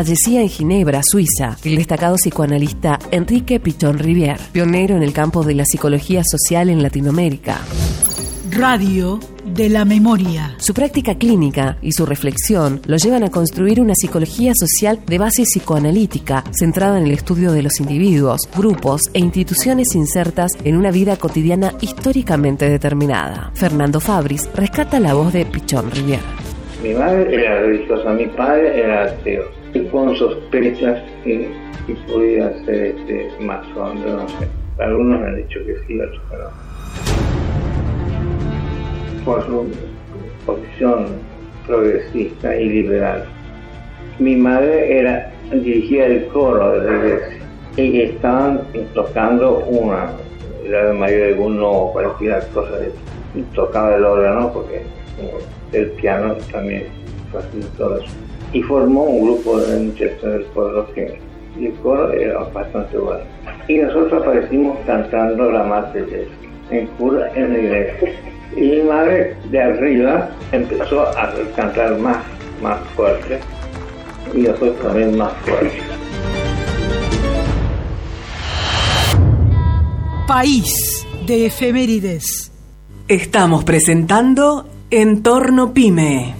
Fallecía en Ginebra, Suiza, el destacado psicoanalista Enrique Pichón Rivière, pionero en el campo de la psicología social en Latinoamérica. Radio de la memoria. Su práctica clínica y su reflexión lo llevan a construir una psicología social de base psicoanalítica, centrada en el estudio de los individuos, grupos e instituciones insertas en una vida cotidiana históricamente determinada. Fernando Fabris rescata la voz de Pichón Rivière. Mi madre era religiosa, mi padre era ateo. Y con sospechas que, podía ser este masón, no sé. Algunos me han dicho que sí, otros no por su posición progresista y liberal. Mi madre era dirigía el coro de la iglesia y estaban tocando una, era mayor de uno cualquier cosa, tocaba el órgano porque el piano también facilitó eso. Y formó un grupo de muchachos del pueblo que el coro era bastante bueno. Y nosotros aparecimos cantando la Madre de en cura en la iglesia. Y mi madre de arriba empezó a cantar más, más fuerte y nosotros también más fuerte. País de efemérides. Estamos presentando Entorno Pyme.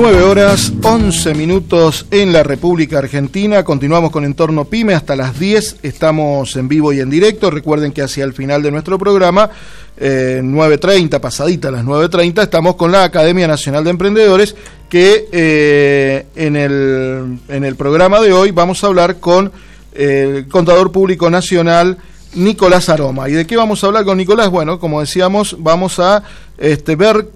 9 horas 11 minutos en la República Argentina. Continuamos con Entorno Pyme hasta las 10. Estamos en vivo y en directo. Recuerden que hacia el final de nuestro programa, eh, 9.30, pasadita a las 9.30, estamos con la Academia Nacional de Emprendedores que eh, en, el, en el programa de hoy vamos a hablar con el Contador Público Nacional. Nicolás Aroma. ¿Y de qué vamos a hablar con Nicolás? Bueno, como decíamos, vamos a este, ver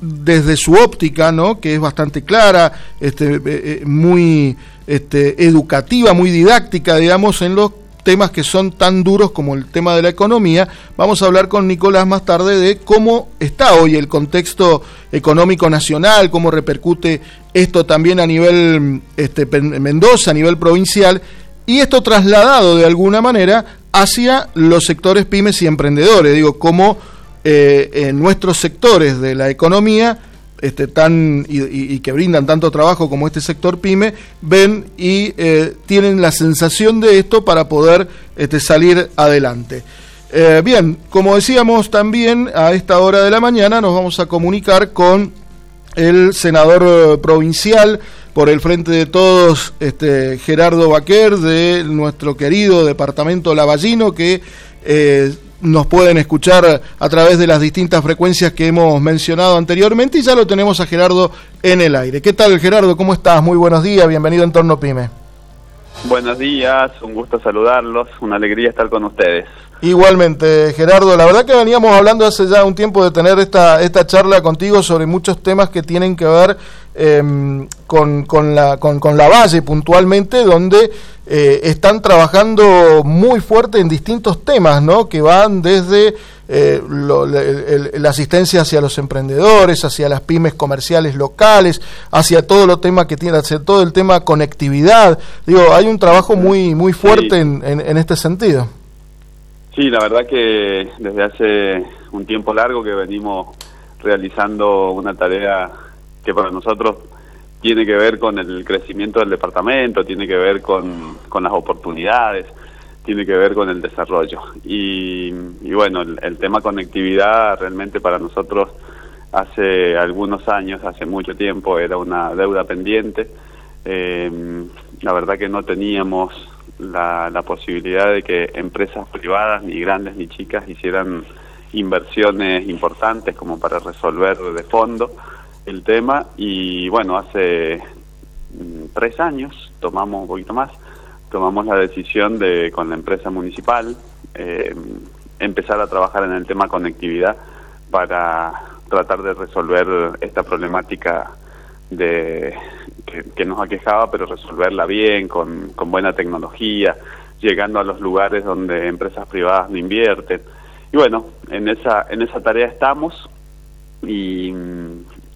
desde su óptica, ¿no? que es bastante clara, este, eh, eh, muy este, educativa, muy didáctica, digamos, en los temas que son tan duros como el tema de la economía. Vamos a hablar con Nicolás más tarde de cómo está hoy el contexto económico nacional, cómo repercute esto también a nivel este, Mendoza, a nivel provincial, y esto trasladado de alguna manera hacia los sectores pymes y emprendedores. Digo, cómo eh, en nuestros sectores de la economía este, tan, y, que brindan tanto trabajo como este sector pyme, ven y eh, tienen la sensación de esto para poder este, salir adelante. Eh, bien, como decíamos también, a esta hora de la mañana nos vamos a comunicar con el senador provincial por el Frente de Todos, este, Gerardo Baquer, de nuestro querido departamento Lavallino, que nos pueden escuchar a través de las distintas frecuencias que hemos mencionado anteriormente y ya lo tenemos a Gerardo en el aire. ¿Qué tal Gerardo? ¿Cómo estás? Muy buenos días, bienvenido en Torno Pyme. Buenos días, un gusto saludarlos, una alegría estar con ustedes. Igualmente, Gerardo, la verdad que veníamos hablando hace ya un tiempo de tener esta, esta charla contigo sobre muchos temas que tienen que ver em, con, con, la, con, con la Valle puntualmente, donde eh, están trabajando muy fuerte en distintos temas, ¿no? Que van desde eh, la asistencia hacia los emprendedores, hacia las pymes comerciales locales, hacia todo lo tema que tiene, hacia todo el tema conectividad. Digo, hay un trabajo muy, muy fuerte en, en este sentido. Sí, la verdad que desde hace un tiempo largo que venimos realizando una tarea que para nosotros tiene que ver con el crecimiento del departamento, tiene que ver con, las oportunidades, tiene que ver con el desarrollo. Y, bueno, el, tema conectividad realmente para nosotros hace algunos años, hace mucho tiempo, era una deuda pendiente. Eh, la verdad que no teníamos la, la posibilidad de que empresas privadas, ni grandes ni chicas, hicieran inversiones importantes como para resolver de fondo el tema. Y bueno, hace mm, tres años, tomamos un poquito más, tomamos la decisión de con la empresa municipal eh, empezar a trabajar en el tema conectividad para tratar de resolver esta problemática de que, nos aquejaba, pero resolverla bien, con, con, buena tecnología, llegando a los lugares donde empresas privadas no invierten. Y bueno, en esa, en esa tarea estamos y,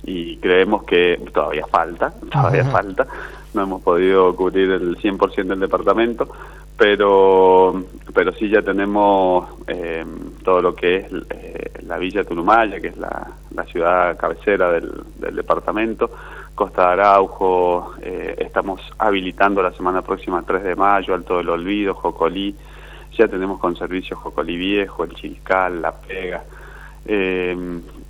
y creemos que todavía falta, todavía falta. No hemos podido cubrir el 100% del departamento, pero pero sí ya tenemos eh, todo lo que es eh, la Villa Turumaya, que es la, la ciudad cabecera del, del departamento, Costa de Araujo, eh, estamos habilitando la semana próxima, 3 de mayo, Alto del Olvido, Jocolí, ya tenemos con servicio Jocolí Viejo, el Chilcal, La Pega, eh,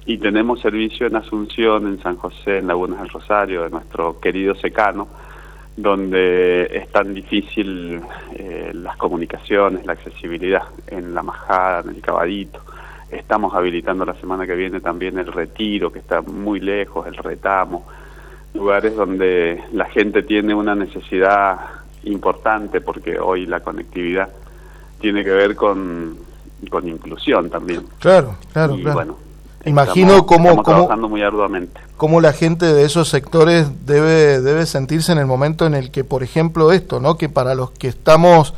y tenemos servicio en Asunción, en San José, en Lagunas del Rosario, de nuestro querido Secano, donde es tan difícil eh, las comunicaciones, la accesibilidad, en La Majada, en el Cabadito. Estamos habilitando la semana que viene también el Retiro, que está muy lejos, el Retamo, lugares donde la gente tiene una necesidad importante porque hoy la conectividad tiene que ver con, con inclusión también. Claro, claro, y, Bueno, Imagino cómo, trabajando muy arduamente. cómo la gente de esos sectores debe, debe sentirse en el momento en el que, por ejemplo, esto, ¿no? Que para los que estamos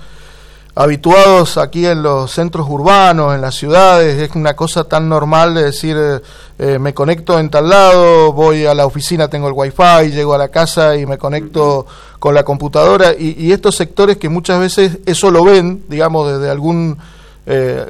habituados aquí en los centros urbanos, en las ciudades, es una cosa tan normal de decir, eh, eh, me conecto en tal lado, voy a la oficina, tengo el wifi, llego a la casa y me conecto con la computadora, y, estos sectores que muchas veces eso lo ven, digamos, desde algún eh,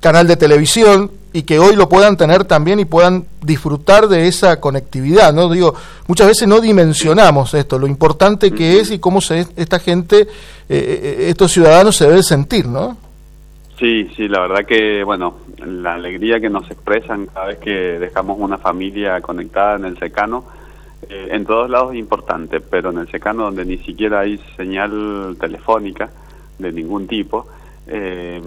canal de televisión, y que hoy lo puedan tener también y puedan disfrutar de esa conectividad, ¿no? Digo, muchas veces no dimensionamos esto, lo importante que es y cómo se, esta gente, eh, eh, estos ciudadanos se deben sentir, ¿no? Sí, sí, la verdad que, bueno, la alegría que nos expresan cada vez que dejamos una familia conectada en el secano Eh, en todos lados es importante, pero en el secano donde ni siquiera hay señal telefónica de ningún tipo, eh,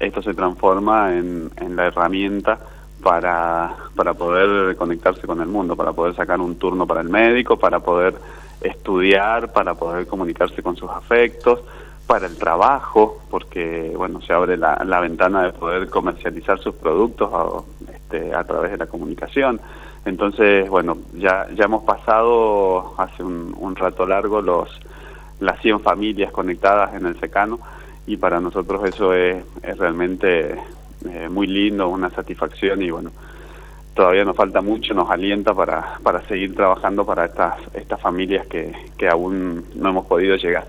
esto se transforma en, en la herramienta para, para poder conectarse con el mundo, para poder sacar un turno para el médico, para poder estudiar, para poder comunicarse con sus afectos, para el trabajo, porque bueno, se abre la, la ventana de poder comercializar sus productos a, este, a través de la comunicación. Entonces, bueno, ya, ya hemos pasado hace un, un rato largo los las 100 familias conectadas en el secano y para nosotros eso es, es realmente eh, muy lindo, una satisfacción y bueno, todavía nos falta mucho, nos alienta para, para seguir trabajando para estas, estas familias que, que aún no hemos podido llegar.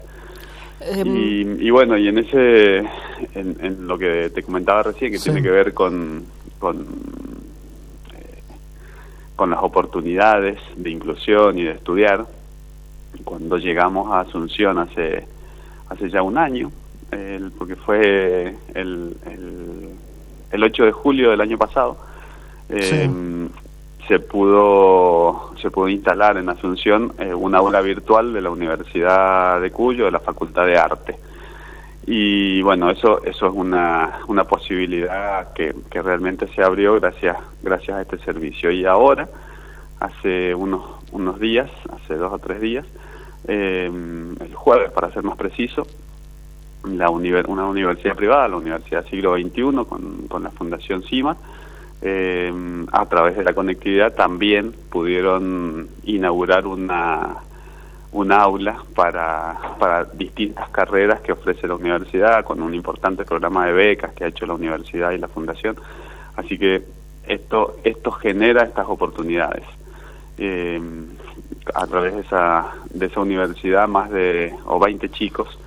Em, y, y bueno, y en ese, en, en lo que te comentaba recién, que Sí. tiene que ver con, con, eh, con las oportunidades de inclusión y de estudiar, cuando llegamos a Asunción hace, hace ya un año, el- porque fue el, el, el 8 de julio del año pasado, eh, se pudo se pudo instalar en Asunción eh, una aula virtual de la Universidad de Cuyo, de la Facultad de Arte. Y bueno, eso eso es una, una posibilidad que, que realmente se abrió gracias gracias a este servicio. Y ahora, hace unos unos días, hace dos o tres días, eh, el jueves para ser más preciso, la una universidad privada, la Universidad Siglo XXI, con, con la Fundación CIMA, eh, a través de la conectividad también pudieron inaugurar una, un aula para, para distintas carreras que ofrece la universidad, con un importante programa de becas que ha hecho la universidad y la fundación. Así que esto, esto genera estas oportunidades. Eh, a través de esa, de esa universidad, más de o 20 chicos,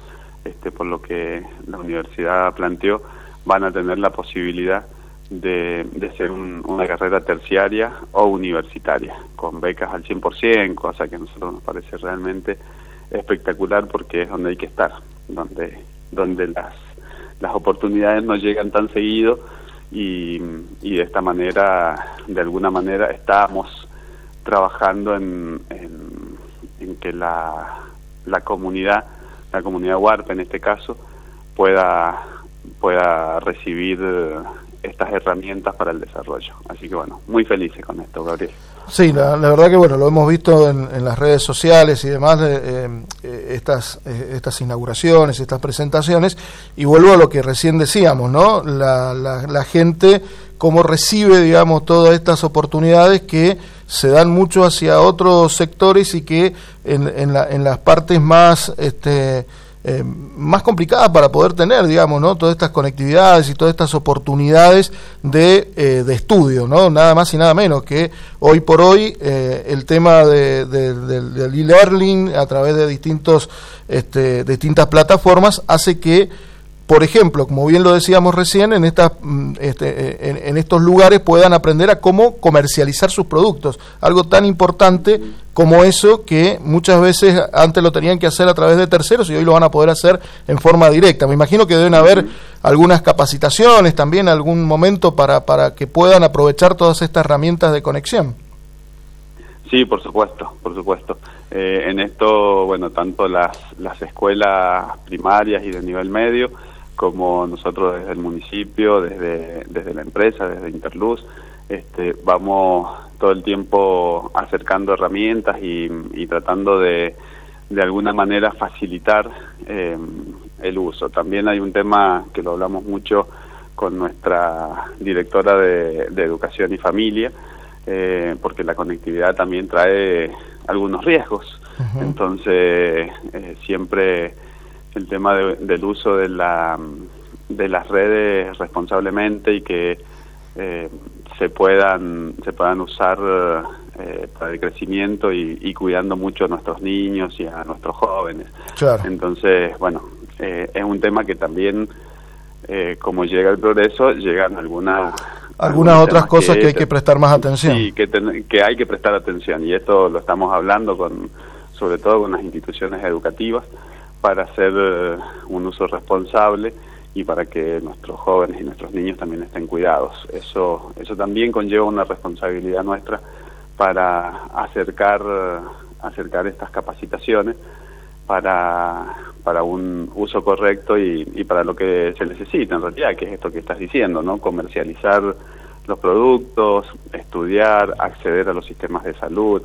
este, por lo que la universidad planteó, van a tener la posibilidad de, de ser un- una carrera terciaria o universitaria, con becas al 100%, cosa que a nosotros nos parece realmente espectacular porque es donde hay que estar, donde, donde las, las oportunidades no llegan tan seguido y, y de esta manera, de alguna manera, estamos trabajando en, en, en que la, la comunidad, la comunidad Huarpe en este caso, pueda, pueda recibir eh, estas herramientas para el desarrollo. Así que bueno, muy felices con esto, Gabriel. Sí, la, verdad que bueno, lo hemos visto en, en las redes sociales y demás, eh, eh, estas, estas inauguraciones, estas presentaciones, y vuelvo a lo que recién decíamos, ¿no? La, la, la gente, cómo recibe, digamos, todas estas oportunidades que se dan mucho hacia otros sectores y que en, en, la, en las partes más... Este, eh, más complicada para poder tener, digamos, ¿no? Todas estas conectividades y todas estas oportunidades de, eh, de estudio, ¿no? Nada más y nada menos que hoy por hoy eh, el tema de, de- del e-learning a través de distintos, este, distintas plataformas hace que por ejemplo, como bien lo decíamos recién, en, estas, mm, este, eh, en, estos lugares puedan aprender a cómo comercializar sus productos. Algo tan importante como eso que muchas veces antes lo tenían que hacer a través de terceros y hoy lo van a poder hacer en forma directa. Me imagino que deben haber algunas capacitaciones también, algún momento para, para que puedan aprovechar todas estas herramientas de conexión. Sí, por supuesto, por supuesto. Eh, en esto, bueno, tanto las, las escuelas primarias y de nivel medio, como nosotros desde el municipio, desde, desde la empresa, desde Interluz, este, vamos todo el tiempo acercando herramientas y, y tratando de, de alguna manera facilitar eh, el uso. También hay un tema que lo hablamos mucho con nuestra directora de, de Educación y Familia, eh, porque la conectividad también trae algunos riesgos. Entonces, eh, siempre el tema de- del uso de, la, de las redes responsablemente y que eh, se puedan se puedan usar eh, para el crecimiento y, y cuidando mucho a nuestros niños y a nuestros jóvenes. Claro. Entonces, bueno, eh, es un tema que también, eh, como llega el progreso, llegan algunas Algunas otras cosas que hay que prestar más atención. Sí, que, ten- que hay que prestar atención y esto lo estamos hablando con, sobre todo con las instituciones educativas para hacer eh, un uso responsable y para que nuestros jóvenes y nuestros niños también estén cuidados. Eso, eso también conlleva una responsabilidad nuestra para acercar, acercar estas capacitaciones para, para un uso correcto y, y para lo que se necesita en realidad, que es esto que estás diciendo, ¿no? Comercializar los productos, estudiar, acceder a los sistemas de salud,